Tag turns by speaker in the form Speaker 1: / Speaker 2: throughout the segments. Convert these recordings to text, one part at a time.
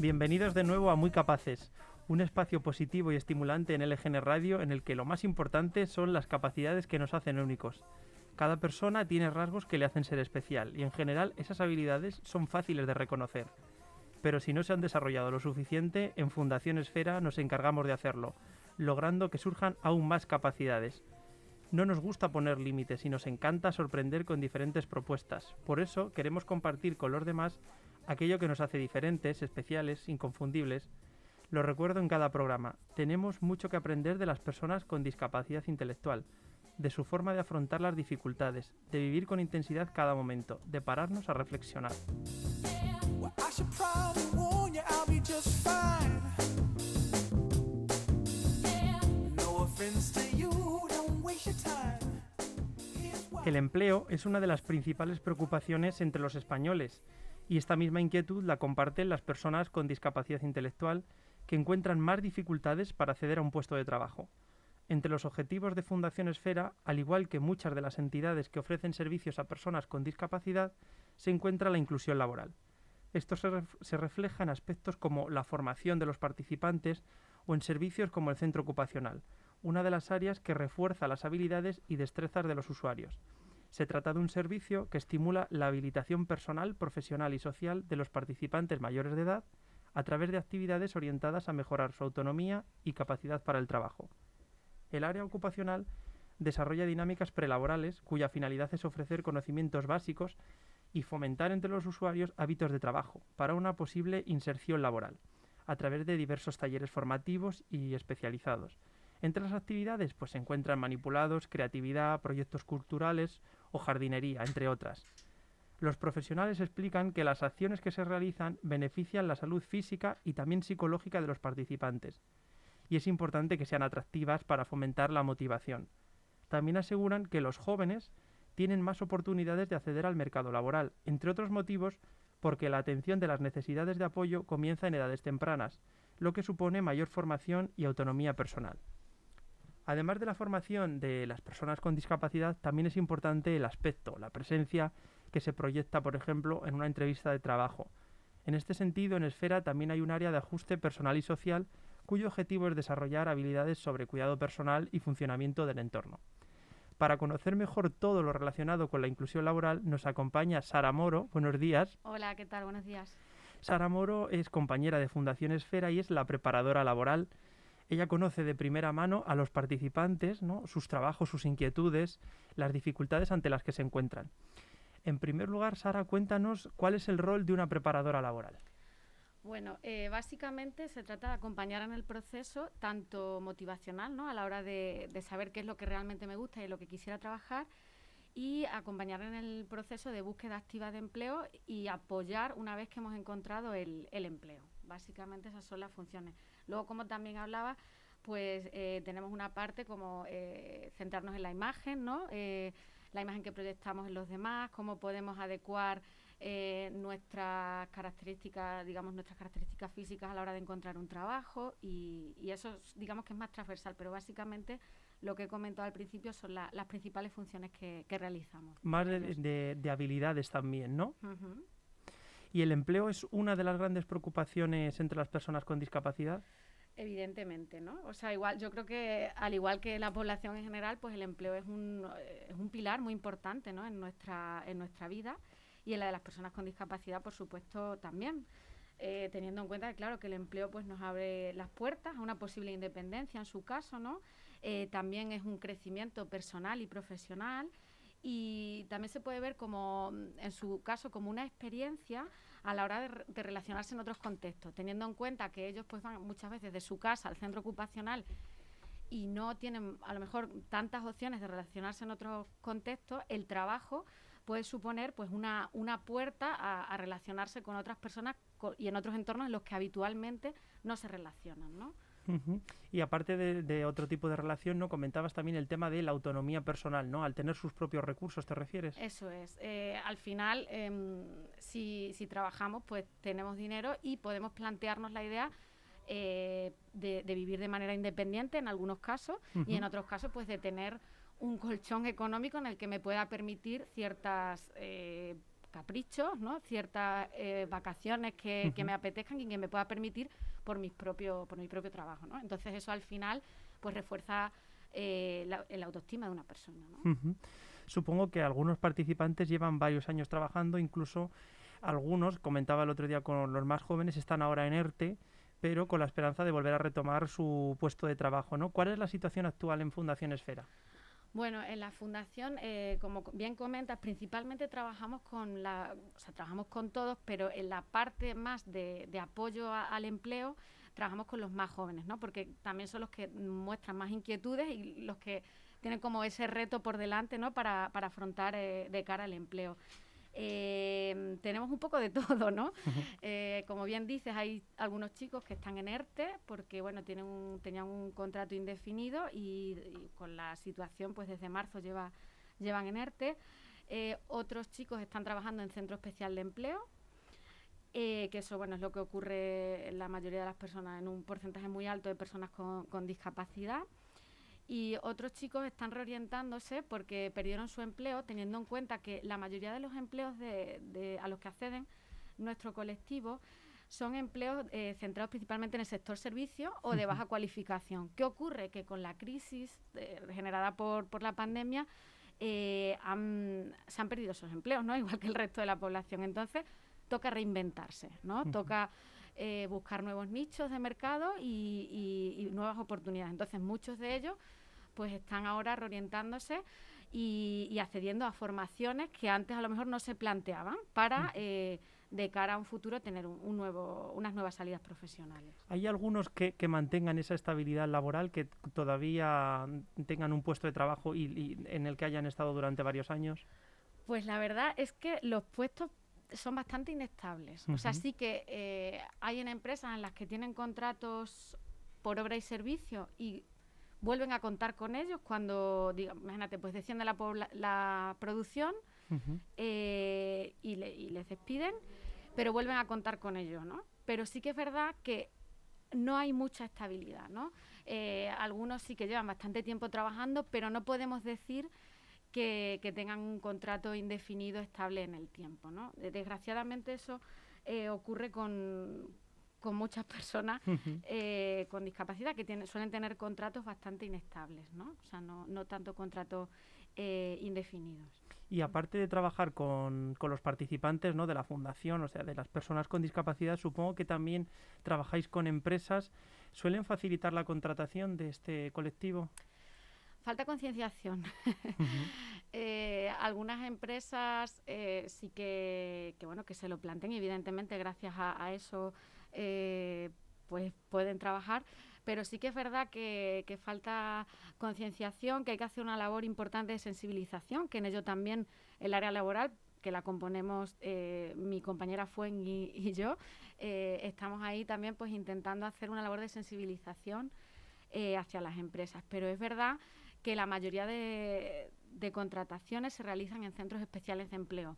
Speaker 1: Bienvenidos de nuevo a Muy Capaces, un espacio positivo y estimulante en LGN Radio en el que lo más importante son las capacidades que nos hacen únicos. Cada persona tiene rasgos que le hacen ser especial y en general esas habilidades son fáciles de reconocer. Pero si no se han desarrollado lo suficiente, en Fundación Esfera nos encargamos de hacerlo, logrando que surjan aún más capacidades. No nos gusta poner límites y nos encanta sorprender con diferentes propuestas. Por eso queremos compartir con los demás aquello que nos hace diferentes, especiales, inconfundibles. Lo recuerdo en cada programa. Tenemos mucho que aprender de las personas con discapacidad intelectual, de su forma de afrontar las dificultades, de vivir con intensidad cada momento, de pararnos a reflexionar. El empleo es una de las principales preocupaciones entre los españoles y esta misma inquietud la comparten las personas con discapacidad intelectual que encuentran más dificultades para acceder a un puesto de trabajo. Entre los objetivos de Fundación Esfera, al igual que muchas de las entidades que ofrecen servicios a personas con discapacidad, se encuentra la inclusión laboral. Esto se, refleja en aspectos como la formación de los participantes o en servicios como el centro ocupacional, una de las áreas que refuerza las habilidades y destrezas de los usuarios. Se trata de un servicio que estimula la habilitación personal, profesional y social de los participantes mayores de edad a través de actividades orientadas a mejorar su autonomía y capacidad para el trabajo. El área ocupacional desarrolla dinámicas prelaborales cuya finalidad es ofrecer conocimientos básicos y fomentar entre los usuarios hábitos de trabajo para una posible inserción laboral, a través de diversos talleres formativos y especializados. Entre las actividades pues, se encuentran manipulados, creatividad, proyectos culturales o jardinería, entre otras. Los profesionales explican que las acciones que se realizan benefician la salud física y también psicológica de los participantes, y es importante que sean atractivas para fomentar la motivación. También aseguran que los jóvenes tienen más oportunidades de acceder al mercado laboral, entre otros motivos porque la atención de las necesidades de apoyo comienza en edades tempranas, lo que supone mayor formación y autonomía personal. Además de la formación de las personas con discapacidad, también es importante el aspecto, la presencia que se proyecta, por ejemplo, en una entrevista de trabajo. En este sentido, en Esfera también hay un área de ajuste personal y social cuyo objetivo es desarrollar habilidades sobre cuidado personal y funcionamiento del entorno. Para conocer mejor todo lo relacionado con la inclusión laboral, nos acompaña Sara Moro. Buenos días.
Speaker 2: Hola, ¿qué tal? Buenos días.
Speaker 1: Sara Moro es compañera de Fundación Esfera y es la preparadora laboral ella conoce de primera mano a los participantes, ¿no? sus trabajos, sus inquietudes, las dificultades ante las que se encuentran. En primer lugar, Sara, cuéntanos cuál es el rol de una preparadora laboral.
Speaker 2: Bueno, eh, básicamente se trata de acompañar en el proceso, tanto motivacional, ¿no? a la hora de, saber qué es lo que realmente me gusta y lo que quisiera trabajar, y acompañar en el proceso de búsqueda activa de empleo y apoyar una vez que hemos encontrado el empleo. Básicamente esas son las funciones. Luego, como también hablaba, pues eh, tenemos una parte como eh, centrarnos en la imagen, ¿no? Eh, la imagen que proyectamos en los demás, cómo podemos adecuar nuestras características, digamos, nuestras características físicas a la hora de encontrar un trabajo y, eso, digamos, que es más transversal, pero básicamente lo que he comentado al principio son las principales funciones que, realizamos.
Speaker 1: Más de, habilidades también, ¿no? ¿Y el empleo es una de las grandes preocupaciones entre las personas con discapacidad?
Speaker 2: Evidentemente, ¿no? O sea, igual, yo creo que al igual que la población en general, pues el empleo es un, es un pilar muy importante, ¿no? En nuestra, en nuestra vida y en la de las personas con discapacidad, por supuesto, también. Eh, teniendo en cuenta que, claro, que el empleo pues nos abre las puertas a una posible independencia en su caso, ¿no? Eh, también es un crecimiento personal y profesional y también se puede ver como, en su caso, como una experiencia a la hora de, relacionarse en otros contextos, teniendo en cuenta que ellos pues van muchas veces de su casa al centro ocupacional y no tienen a lo mejor tantas opciones de relacionarse en otros contextos, el trabajo puede suponer pues una, una puerta a, relacionarse con otras personas y en otros entornos en los que habitualmente no se relacionan, ¿no?
Speaker 1: Y aparte de, otro tipo de relación, ¿no? Comentabas también el tema de la autonomía personal, ¿no? Al tener sus propios recursos, ¿te refieres?
Speaker 2: Eso es. Eh, al final, si, si, trabajamos, pues tenemos dinero y podemos plantearnos la idea eh, de, vivir de manera independiente en algunos casos y en otros casos, pues de tener un colchón económico en el que me pueda permitir ciertas eh, caprichos, ¿no? ciertas eh, vacaciones que, me apetezcan y que me pueda permitir por, mis propio, por mi propio trabajo. ¿no? Entonces eso al final pues refuerza eh, la, autoestima de una persona.
Speaker 1: Supongo que algunos participantes llevan varios años trabajando, incluso algunos, comentaba el otro día con los más jóvenes, están ahora en ERTE, pero con la esperanza de volver a retomar su puesto de trabajo. ¿no? ¿Cuál es la situación actual en Fundación Esfera?
Speaker 2: Bueno, en la fundación, eh, como bien comentas, principalmente trabajamos con la, o sea, trabajamos con todos, pero en la parte más de, apoyo al empleo trabajamos con los más jóvenes, ¿no? Porque también son los que muestran más inquietudes y los que tienen como ese reto por delante, ¿no? Para, afrontar eh, de cara al empleo. Eh, tenemos un poco de todo, ¿no? Eh, como bien dices, hay algunos chicos que están en ERTE porque, bueno, tenían un contrato indefinido y, con la situación, pues desde marzo lleva, llevan en ERTE. Eh, otros chicos están trabajando en centro especial de empleo, que eso, bueno, es lo que ocurre en la mayoría de las personas, en un porcentaje muy alto de personas con discapacidad y otros chicos están reorientándose porque perdieron su empleo teniendo en cuenta que la mayoría de los empleos de, a los que acceden nuestro colectivo son empleos eh, centrados principalmente en el sector servicio o de baja cualificación. ¿Qué ocurre? Que con la crisis eh, generada por, por, la pandemia eh, se han perdido esos empleos, ¿no? igual que el resto de la población. Entonces, toca reinventarse, ¿no? Toca buscar nuevos nichos de mercado y, y, nuevas oportunidades. Entonces, muchos de ellos pues están ahora reorientándose y, accediendo a formaciones que antes a lo mejor no se planteaban para eh, de cara a un futuro tener un, nuevo, unas nuevas salidas profesionales.
Speaker 1: ¿Hay algunos que, mantengan esa estabilidad laboral, que todavía tengan un puesto de trabajo y, en el que hayan estado durante varios años?
Speaker 2: Pues la verdad es que los puestos son bastante inestables. O sea, sí que eh, hay en empresas en las que tienen contratos por obra y servicio y vuelven a contar con ellos cuando, imagínate, pues desciende la, la producción eh, y, les despiden, pero vuelven a contar con ellos, ¿no? Pero sí que es verdad que no hay mucha estabilidad, ¿no? Eh, algunos sí que llevan bastante tiempo trabajando, pero no podemos decir que, tengan un contrato indefinido estable en el tiempo, ¿no? Desgraciadamente eso eh, ocurre con, con muchas personas eh, con discapacidad que tienen, suelen tener contratos bastante inestables, ¿no? O sea, no, no tanto contratos eh, indefinidos.
Speaker 1: Y aparte de trabajar con, con, los participantes ¿no? de la fundación, o sea, de las personas con discapacidad, supongo que también trabajáis con empresas. ¿Suelen facilitar la contratación de este colectivo?
Speaker 2: Falta concienciación. Eh, algunas empresas sí que, que, bueno, que se lo planteen, evidentemente, gracias a eso eh, pues pueden trabajar, pero sí que es verdad que, falta concienciación, que hay que hacer una labor importante de sensibilización, que en ello también el área laboral que la componemos eh, mi compañera Fuen y, yo, eh, estamos ahí también pues intentando hacer una labor de sensibilización hacia las empresas. Pero es verdad que la mayoría de, de contrataciones se realizan en centros especiales de empleo,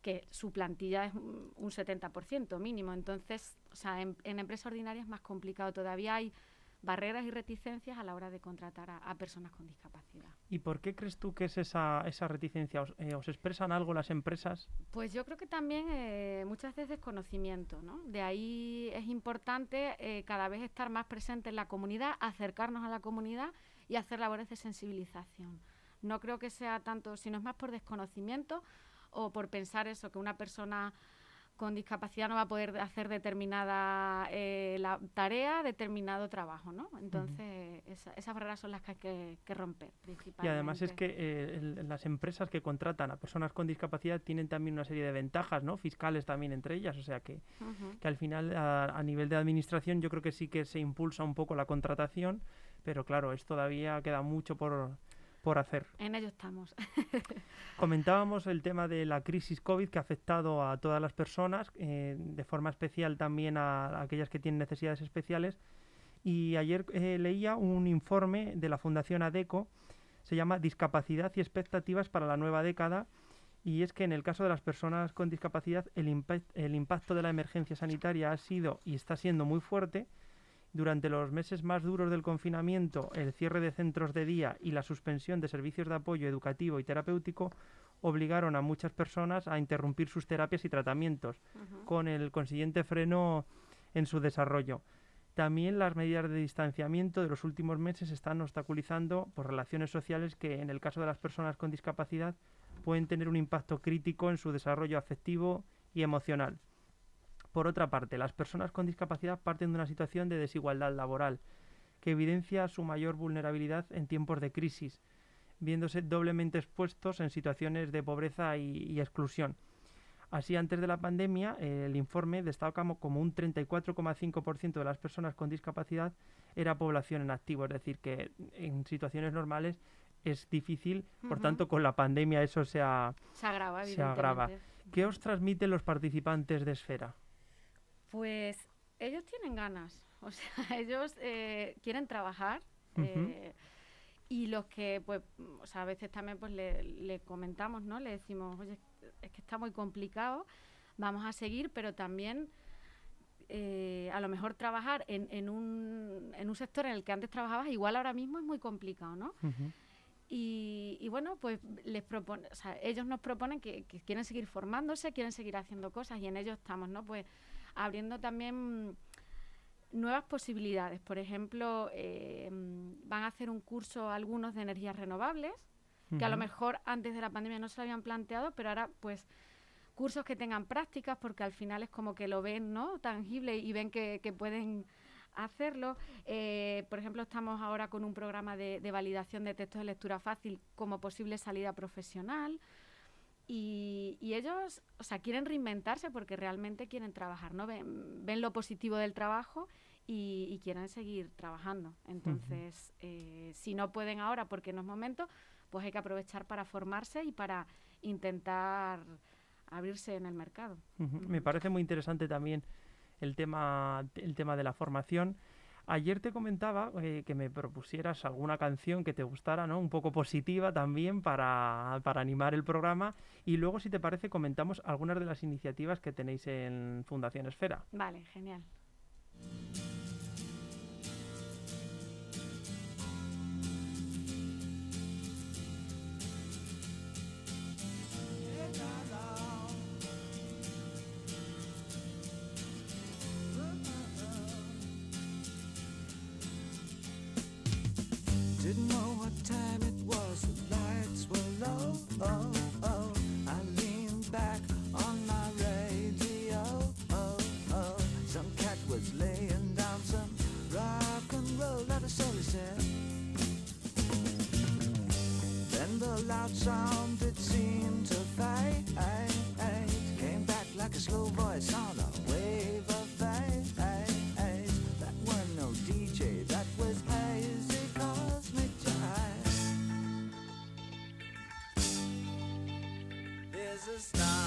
Speaker 2: que su plantilla es un, 70% mínimo. Entonces, o sea, en, empresas ordinarias es más complicado. Todavía hay barreras y reticencias a la hora de contratar a, personas con discapacidad.
Speaker 1: ¿Y por qué crees tú que es esa, esa reticencia? ¿Os, eh, expresan algo las empresas?
Speaker 2: Pues yo creo que también eh, muchas veces desconocimiento, ¿no? De ahí es importante eh, cada vez estar más presente en la comunidad, acercarnos a la comunidad y hacer labores de sensibilización. No creo que sea tanto, sino es más por desconocimiento o por pensar eso, que una persona con discapacidad no va a poder hacer determinada eh, la tarea, determinado trabajo, ¿no? Entonces, esas barreras son las que hay que, romper, principalmente.
Speaker 1: Y además es que eh, las empresas que contratan a personas con discapacidad tienen también una serie de ventajas, ¿no? Fiscales también entre ellas, o sea que, que al final, a, a, nivel de administración, yo creo que sí que se impulsa un poco la contratación, pero claro, es todavía queda mucho por por hacer.
Speaker 2: En ello estamos.
Speaker 1: Comentábamos el tema de la crisis COVID que ha afectado a todas las personas, eh, de forma especial también a, aquellas que tienen necesidades especiales. Y ayer eh, leía un informe de la Fundación ADECO, se llama Discapacidad y expectativas para la nueva década. Y es que en el caso de las personas con discapacidad, el, el impacto de la emergencia sanitaria ha sido y está siendo muy fuerte durante los meses más duros del confinamiento, el cierre de centros de día y la suspensión de servicios de apoyo educativo y terapéutico obligaron a muchas personas a interrumpir sus terapias y tratamientos, con el consiguiente freno en su desarrollo. También las medidas de distanciamiento de los últimos meses están obstaculizando por relaciones sociales que en el caso de las personas con discapacidad pueden tener un impacto crítico en su desarrollo afectivo y emocional. Por otra parte, las personas con discapacidad parten de una situación de desigualdad laboral que evidencia su mayor vulnerabilidad en tiempos de crisis, viéndose doblemente expuestos en situaciones de pobreza y, exclusión. Así, antes de la pandemia, el informe destaca como un 34,5% de las personas con discapacidad era población en activo, es decir, que en situaciones normales es difícil, por tanto, con la pandemia eso se,
Speaker 2: se agrava.
Speaker 1: Se agrava. ¿Qué os transmiten los participantes de Esfera?
Speaker 2: Pues ellos tienen ganas, o sea, ellos eh, quieren trabajar. Y los que, pues, o sea, a veces también pues le, comentamos, ¿no? Le decimos, oye, es que está muy complicado, vamos a seguir, pero también eh, a lo mejor trabajar en, en, un, en un sector en el que antes trabajabas, igual ahora mismo es muy complicado, ¿no? y, y, bueno, pues les propone, o sea, ellos nos proponen que, que, quieren seguir formándose, quieren seguir haciendo cosas y en ello estamos, ¿no? Pues abriendo también nuevas posibilidades. Por ejemplo, eh, van a hacer un curso algunos de energías renovables, que a lo mejor antes de la pandemia no se lo habían planteado, pero ahora pues cursos que tengan prácticas, porque al final es como que lo ven no tangible y ven que, pueden hacerlo. Eh, por ejemplo, estamos ahora con un programa de, de, validación de textos de lectura fácil como posible salida profesional. Y, ellos, o sea, quieren reinventarse porque realmente quieren trabajar, ¿no? Ven, ven lo positivo del trabajo y, quieren seguir trabajando. Entonces, eh, si no pueden ahora porque no es momento, pues hay que aprovechar para formarse y para intentar abrirse en el mercado.
Speaker 1: Me parece muy interesante también el tema, el tema de la formación. Ayer te comentaba eh, que me propusieras alguna canción que te gustara, ¿no? Un poco positiva también para, para, animar el programa. Y luego, si te parece, comentamos algunas de las iniciativas que tenéis en Fundación Esfera.
Speaker 2: Vale, genial.
Speaker 3: laying down some rock and roll adolescent. Then the loud sound that seemed to fade came back like a slow voice on a wave of fate. That were no DJ, that was hazy cosmic jive. There's a star.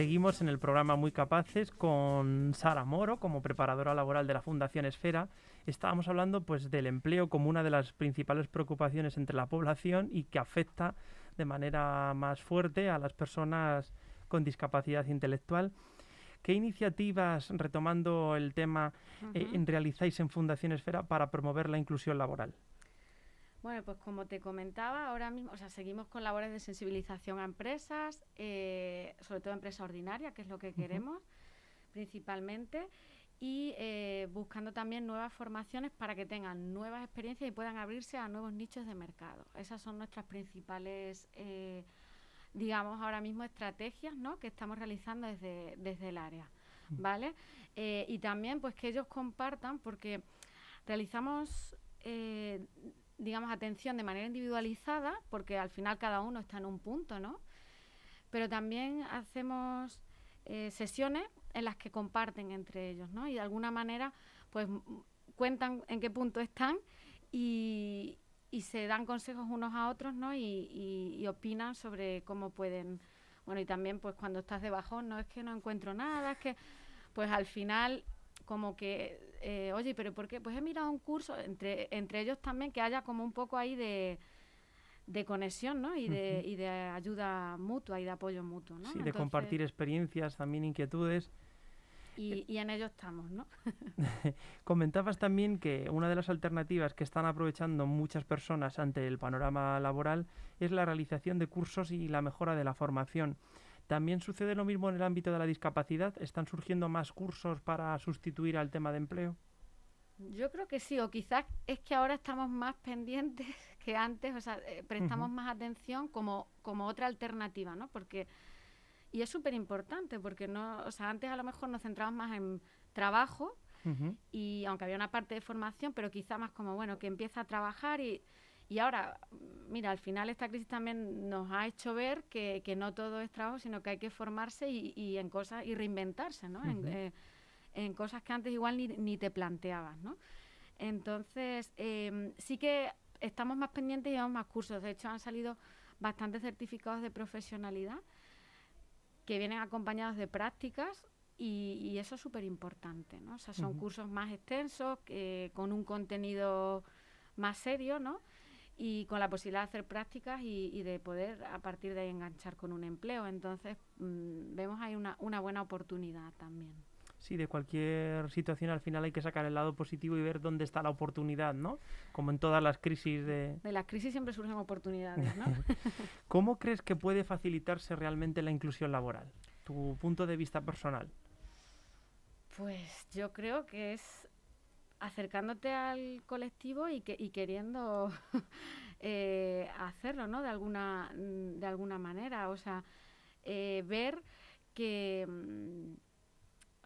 Speaker 1: Seguimos en el programa Muy Capaces con Sara Moro como preparadora laboral de la Fundación Esfera. Estábamos hablando pues del empleo como una de las principales preocupaciones entre la población y que afecta de manera más fuerte a las personas con discapacidad intelectual. ¿Qué iniciativas, retomando el tema, eh, realizáis en Fundación Esfera para promover la inclusión laboral?
Speaker 2: Bueno, pues como te comentaba, ahora mismo, o sea, seguimos con labores de sensibilización a empresas, eh, sobre todo empresa ordinaria, que es lo que queremos principalmente, y eh, buscando también nuevas formaciones para que tengan nuevas experiencias y puedan abrirse a nuevos nichos de mercado. Esas son nuestras principales, eh, digamos, ahora mismo estrategias ¿no? que estamos realizando desde, desde el área. ¿Vale? y también pues que ellos compartan, porque realizamos, eh, digamos, atención de manera individualizada, porque al final cada uno está en un punto, ¿no? Pero también hacemos eh, sesiones en las que comparten entre ellos, ¿no? Y de alguna manera, pues cuentan en qué punto están y, se dan consejos unos a otros, ¿no? Y, opinan sobre cómo pueden. Bueno, y también, pues cuando estás de bajón, no es que no encuentro nada, es que, pues al final, como que, eh, oye, pero ¿por qué? Pues he mirado un curso, entre, entre ellos también, que haya como un poco ahí de, de conexión, ¿no? Y de, y de ayuda mutua y de apoyo mutuo, ¿no?
Speaker 1: Sí, de compartir experiencias, también inquietudes.
Speaker 2: Y, en ello estamos, ¿no?
Speaker 1: Comentabas también que una de las alternativas que están aprovechando muchas personas ante el panorama laboral es la realización de cursos y la mejora de la formación. ¿También sucede lo mismo en el ámbito de la discapacidad? ¿Están surgiendo más cursos para sustituir al tema de empleo?
Speaker 2: Yo creo que sí, o quizás es que ahora estamos más pendientes que antes, o sea, eh, prestamos más atención como, como otra alternativa, ¿no? Porque y es súper importante porque no, o sea, antes a lo mejor nos centrábamos más en trabajo y aunque había una parte de formación, pero quizá más como, bueno, que empieza a trabajar y, y ahora, mira, al final esta crisis también nos ha hecho ver que, que no todo es trabajo, sino que hay que formarse y, y en cosas y reinventarse, ¿no? en, eh, en, cosas que antes igual ni, ni te planteabas, ¿no? Entonces, eh, sí que estamos más pendientes y llevamos más cursos. De hecho, han salido bastantes certificados de profesionalidad que vienen acompañados de prácticas y, eso es súper importante, ¿no? O sea, son cursos más extensos, con un contenido más serio, ¿no? Y con la posibilidad de hacer prácticas y, de poder a partir de ahí enganchar con un empleo. Entonces, mm, vemos ahí una, una buena oportunidad también.
Speaker 1: Sí, de cualquier situación al final hay que sacar el lado positivo y ver dónde está la oportunidad, ¿no? Como en todas las crisis de...
Speaker 2: De las crisis siempre surgen oportunidades, ¿no?
Speaker 1: ¿Cómo crees que puede facilitarse realmente la inclusión laboral? Tu punto de vista personal.
Speaker 2: Pues yo creo que es acercándote al colectivo y, que, y queriendo eh, hacerlo, ¿no? De alguna, de alguna manera. O sea, eh, ver que mm,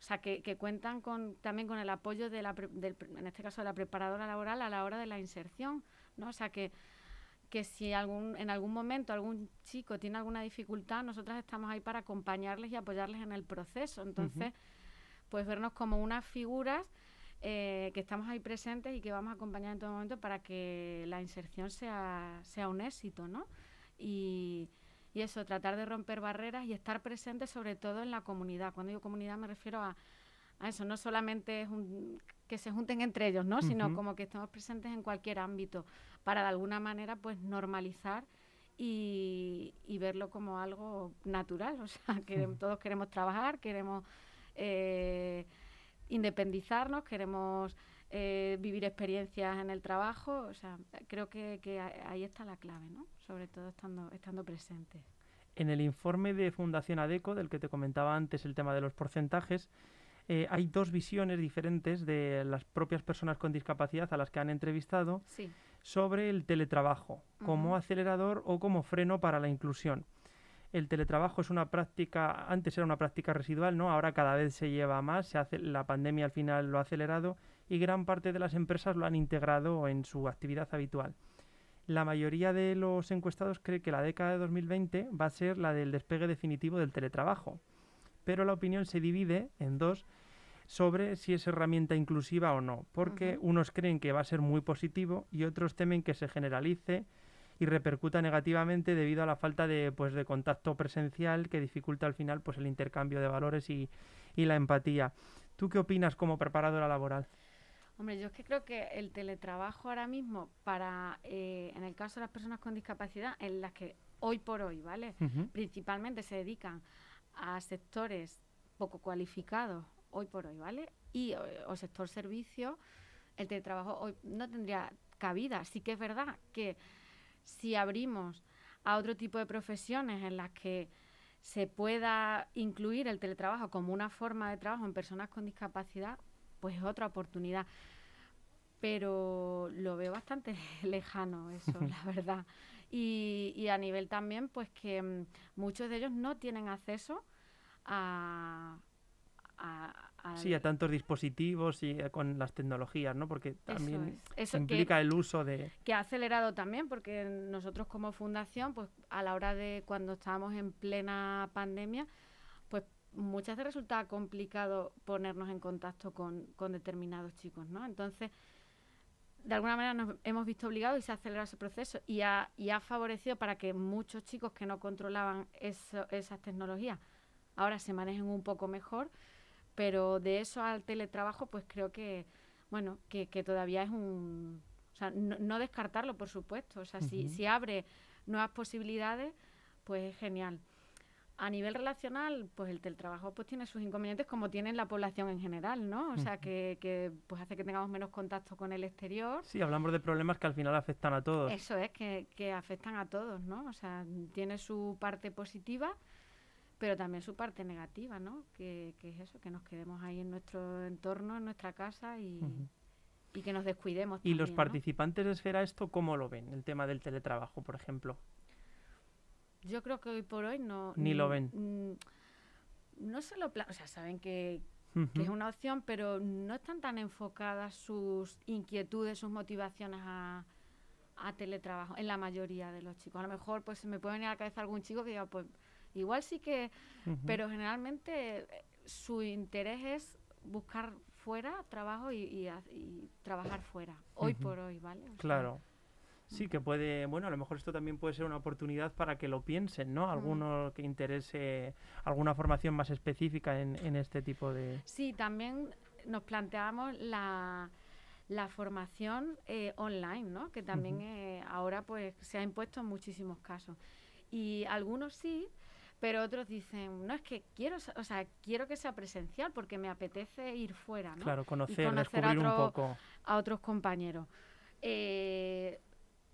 Speaker 2: o sea, que, cuentan con, también con el apoyo de la, del, en este caso de la preparadora laboral a la hora de la inserción, ¿no? O sea, que, que si algún, en algún momento algún chico tiene alguna dificultad, nosotras estamos ahí para acompañarles y apoyarles en el proceso. Entonces, pues vernos como unas figuras eh, que estamos ahí presentes y que vamos a acompañar en todo momento para que la inserción sea, sea un éxito, ¿no? Y, y eso, tratar de romper barreras y estar presente sobre todo en la comunidad. Cuando digo comunidad me refiero a, eso, no solamente es que se junten entre ellos, ¿no? Sino como que estemos presentes en cualquier ámbito para de alguna manera pues normalizar y, verlo como algo natural. O sea, que todos queremos trabajar, queremos eh, independizarnos, queremos eh, vivir experiencias en el trabajo. O sea, creo que, que ahí está la clave, ¿no? Sobre todo estando, estando presente.
Speaker 1: En el informe de Fundación ADECO, del que te comentaba antes el tema de los porcentajes, eh, hay dos visiones diferentes de las propias personas con discapacidad a las que han entrevistado sobre el teletrabajo, como acelerador o como freno para la inclusión. El teletrabajo es una práctica, antes era una práctica residual, ¿no? Ahora cada vez se lleva más, se hace, la pandemia al final lo ha acelerado y gran parte de las empresas lo han integrado en su actividad habitual. La mayoría de los encuestados cree que la década de 2020 va a ser la del despegue definitivo del teletrabajo, pero la opinión se divide en dos sobre si es herramienta inclusiva o no, porque unos creen que va a ser muy positivo y otros temen que se generalice y repercuta negativamente debido a la falta de, pues, de contacto presencial que dificulta al final pues, el intercambio de valores y, y la empatía. ¿Tú qué opinas como preparadora laboral?
Speaker 2: Hombre, yo es que creo que el teletrabajo ahora mismo, para eh, en el caso de las personas con discapacidad, en las que hoy por hoy, ¿vale? Principalmente se dedican a sectores poco cualificados, hoy por hoy, ¿vale? Y o, sector servicio, el teletrabajo hoy no tendría cabida. Sí que es verdad que si abrimos a otro tipo de profesiones en las que se pueda incluir el teletrabajo como una forma de trabajo en personas con discapacidad, pues es otra oportunidad. Pero lo veo bastante lejano eso, la verdad. Y, a nivel también, pues que mm, muchos de ellos no tienen acceso a,
Speaker 1: sí, a tantos dispositivos y eh, con las tecnologías, ¿no? Porque también implica el uso de...
Speaker 2: Que ha acelerado también, porque nosotros como fundación, pues a la hora de cuando estábamos en plena pandemia, pues muchas veces resultaba complicado ponernos en contacto con, con determinados chicos, ¿no? Entonces, de alguna manera nos hemos visto obligados y se ha acelerado ese proceso y ha, y ha favorecido para que muchos chicos que no controlaban eso, esas tecnologías ahora se manejen un poco mejor pero de eso al teletrabajo, pues creo que, bueno, que, que todavía es un... O sea, no, descartarlo, por supuesto. O sea, si, si abre nuevas posibilidades, pues es genial. A nivel relacional, pues el teletrabajo pues tiene sus inconvenientes como tiene la población en general, ¿no? O sea, que, que, pues hace que tengamos menos contacto con el exterior.
Speaker 1: Sí, hablamos de problemas que al final afectan a todos.
Speaker 2: Eso es, que, que afectan a todos, ¿no? O sea, tiene su parte positiva pero también su parte negativa, ¿no? Que, es eso, que nos quedemos ahí en nuestro entorno, en nuestra casa y, que nos descuidemos.
Speaker 1: ¿Y los participantes de Esfera esto cómo lo ven, el tema del teletrabajo, por ejemplo?
Speaker 2: Yo creo que hoy por hoy no...
Speaker 1: Ni lo ven.
Speaker 2: no se lo... O sea, saben que, es una opción, pero no están tan enfocadas sus inquietudes, sus motivaciones a, a teletrabajo, en la mayoría de los chicos. A lo mejor pues se me puede venir a la cabeza algún chico que diga, pues Igual sí que, pero generalmente eh, su interés es buscar fuera trabajo y, trabajar fuera, hoy por hoy, ¿vale?
Speaker 1: claro. Sí, que puede, bueno, a lo mejor esto también puede ser una oportunidad para que lo piensen, ¿no? Alguno que interese alguna formación más específica en, en, este tipo de...
Speaker 2: Sí, también nos planteamos la, la formación eh, online, ¿no? Que también eh, ahora pues se ha impuesto en muchísimos casos. Y algunos sí, pero otros dicen, no, es que quiero, o sea, quiero que sea presencial porque me apetece ir fuera, ¿no?
Speaker 1: Claro, conocer, descubrir un poco.
Speaker 2: A otros compañeros. Eh,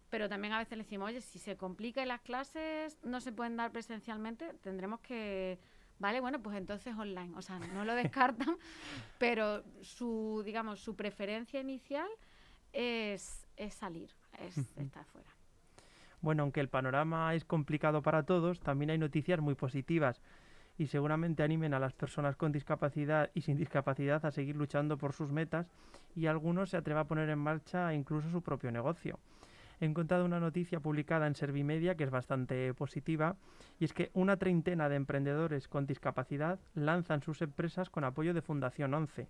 Speaker 2: pero también a veces le decimos, oye, si se complica y las clases no se pueden dar presencialmente, tendremos que, vale, bueno, pues entonces online. O sea, no lo descartan, pero su, digamos, su preferencia inicial es, es salir, es estar fuera.
Speaker 1: Bueno, aunque el panorama es complicado para todos, también hay noticias muy positivas y seguramente animen a las personas con discapacidad y sin discapacidad a seguir luchando por sus metas y algunos se atrevan a poner en marcha incluso su propio negocio. He encontrado una noticia publicada en Servimedia que es bastante positiva y es que una treintena de emprendedores con discapacidad lanzan sus empresas con apoyo de Fundación 11.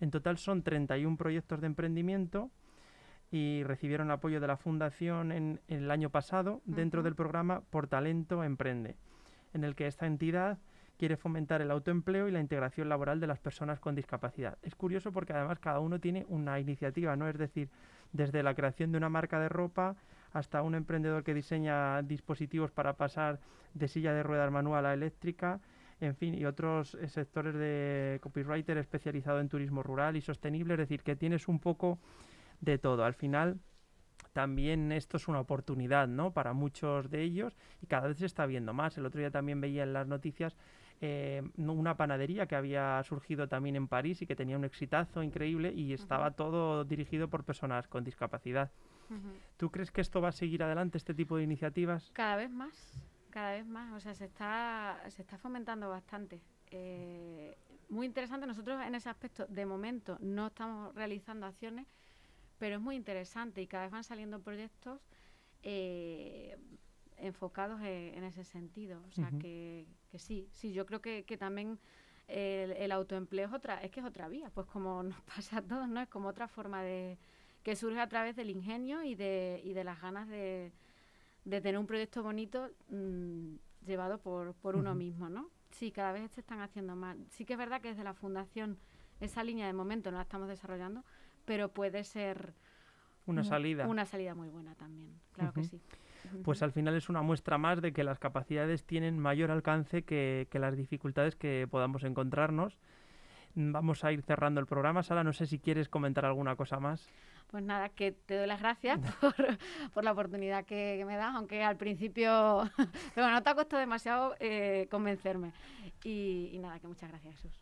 Speaker 1: En total son 31 proyectos de emprendimiento y recibieron apoyo de la Fundación en, el año pasado dentro del programa Por Talento Emprende, en el que esta entidad quiere fomentar el autoempleo y la integración laboral de las personas con discapacidad. Es curioso porque además cada uno tiene una iniciativa, ¿no? Es decir, desde la creación de una marca de ropa hasta un emprendedor que diseña dispositivos para pasar de silla de ruedas manual a eléctrica, en fin, y otros eh, sectores de copywriter especializado en turismo rural y sostenible, es decir, que tienes un poco de todo. Al final, también esto es una oportunidad, ¿no? Para muchos de ellos y cada vez se está viendo más. El otro día también veía en las noticias eh, una panadería que había surgido también en París y que tenía un exitazo increíble y estaba todo dirigido por personas con discapacidad. ¿Tú crees que esto va a seguir adelante, este tipo de iniciativas?
Speaker 2: Cada vez más, cada vez más. O sea, se está, se está fomentando bastante. Eh, muy interesante. Nosotros en ese aspecto, de momento, no estamos realizando acciones pero es muy interesante y cada vez van saliendo proyectos eh, enfocados en, ese sentido. O sea, que, que, sí, sí, yo creo que, que también el, autoempleo es otra, es que es otra vía, pues como nos pasa a todos, ¿no? Es como otra forma de que surge a través del ingenio y de, y de las ganas de, de tener un proyecto bonito mm, llevado por, por uno mismo, ¿no? Sí, cada vez se están haciendo más. Sí que es verdad que desde la fundación esa línea de momento no la estamos desarrollando, pero puede ser
Speaker 1: una salida.
Speaker 2: Una salida muy buena también, claro que sí.
Speaker 1: Pues al final es una muestra más de que las capacidades tienen mayor alcance que, las dificultades que podamos encontrarnos. Vamos a ir cerrando el programa. Sara, no sé si quieres comentar alguna cosa más.
Speaker 2: Pues nada, que te doy las gracias por, la oportunidad que, me das, aunque al principio, pero no te ha costado demasiado eh, convencerme. Y, y nada, que muchas gracias, Jesús.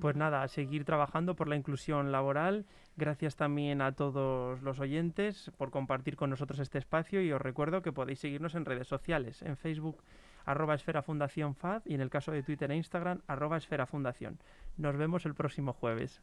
Speaker 1: Pues nada, a seguir trabajando por la inclusión laboral. Gracias también a todos los oyentes por compartir con nosotros este espacio y os recuerdo que podéis seguirnos en redes sociales, en Facebook
Speaker 3: arroba esfera fundación y en el caso de Twitter e Instagram, arroba esfera fundación. Nos vemos el próximo jueves.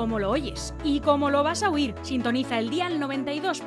Speaker 4: Como lo oyes y como lo vas a oír. Sintoniza el día 92.2